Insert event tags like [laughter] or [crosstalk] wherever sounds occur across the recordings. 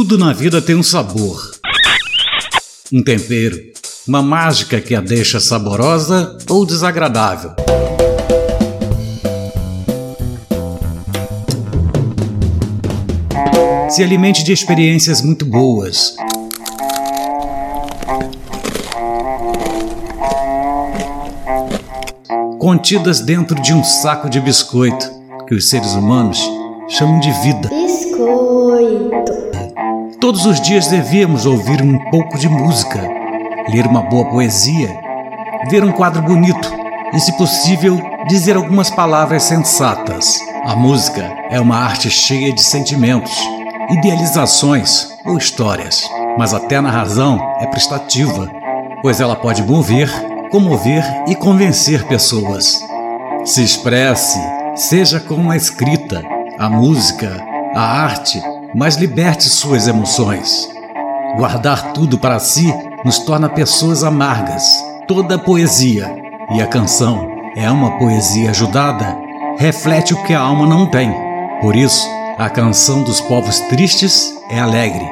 Tudo na vida tem um sabor, um tempero, uma mágica que a deixa saborosa ou desagradável. Se alimente de experiências muito boas. Contidas dentro de um saco de biscoito que os seres humanos chamam de vida. Biscoito. Todos os dias devíamos ouvir um pouco de música, ler uma boa poesia, ver um quadro bonito e, se possível, dizer algumas palavras sensatas. A música é uma arte cheia de sentimentos, idealizações ou histórias, mas até na razão é prestativa, pois ela pode mover, comover e convencer pessoas. Se expresse, seja com a escrita, a música, a arte, mas liberte suas emoções. Guardar tudo para si nos torna pessoas amargas. Toda poesia, e a canção é uma poesia ajudada, reflete o que a alma não tem. Por isso, a canção dos povos tristes é alegre.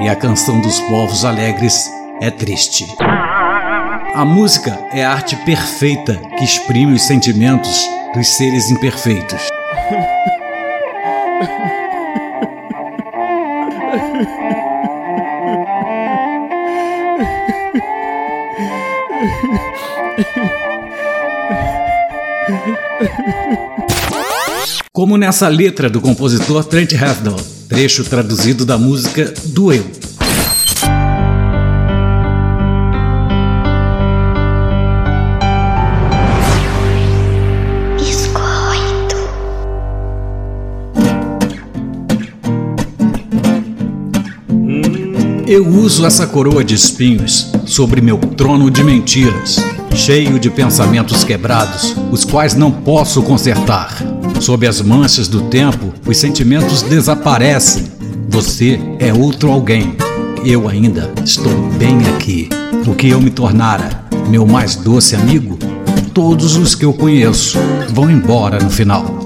E a canção dos povos alegres é triste. A música é a arte perfeita que exprime os sentimentos dos seres imperfeitos. [laughs] Como nessa letra do compositor Trent Reznor, trecho traduzido da música do Eu uso essa coroa de espinhos sobre meu trono de mentiras, cheio de pensamentos quebrados, os quais não posso consertar. Sob as manchas do tempo, os sentimentos desaparecem. Você é outro alguém. Eu ainda estou bem aqui. O que eu me tornara, meu mais doce amigo, todos os que eu conheço vão embora no final.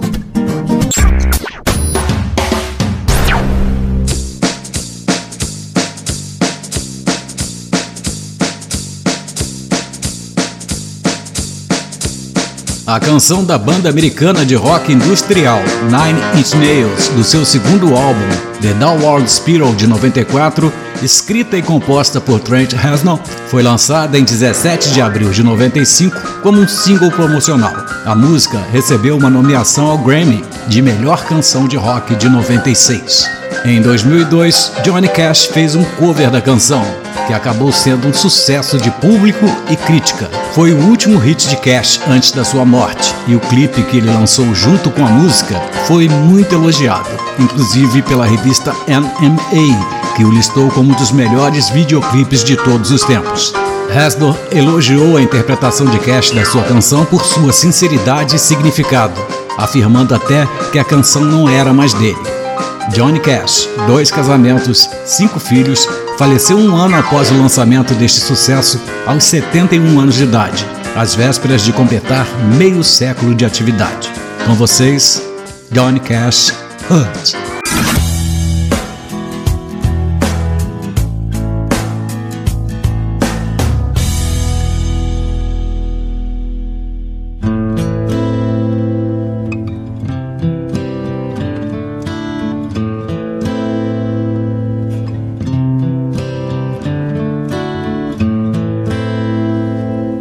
A canção da banda americana de rock industrial Nine Inch Nails, do seu segundo álbum, The Downward Spiral de 94, escrita e composta por Trent Reznor, foi lançada em 17 de abril de 95 como um single promocional. A música recebeu uma nomeação ao Grammy de melhor canção de rock de 96. Em 2002, Johnny Cash fez um cover da canção, que acabou sendo um sucesso de público e crítica. Foi o último hit de Cash antes da sua morte, e o clipe que ele lançou junto com a música foi muito elogiado, inclusive pela revista NMA, que o listou como um dos melhores videoclipes de todos os tempos. Reznor elogiou a interpretação de Cash da sua canção por sua sinceridade e significado, afirmando até que a canção não era mais dele. Johnny Cash, dois casamentos, cinco filhos, faleceu um ano após o lançamento deste sucesso, aos 71 anos de idade, às vésperas de completar meio século de atividade. Com vocês, Johnny Cash, Hurt.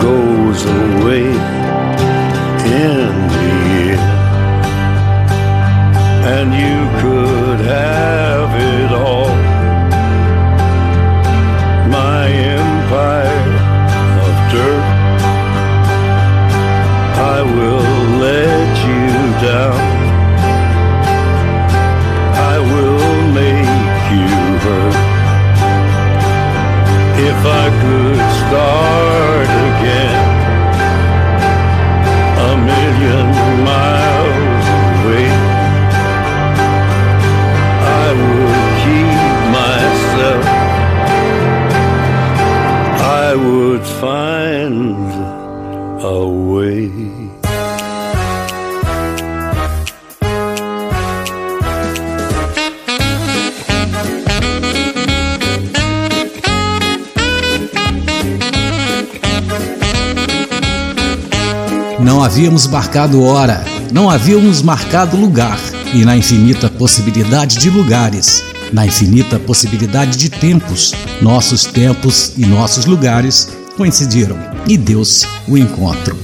goes away Não havíamos marcado hora, não havíamos marcado lugar, e na infinita possibilidade de lugares, na infinita possibilidade de tempos, nossos tempos e nossos lugares coincidiram e deu-se o encontro.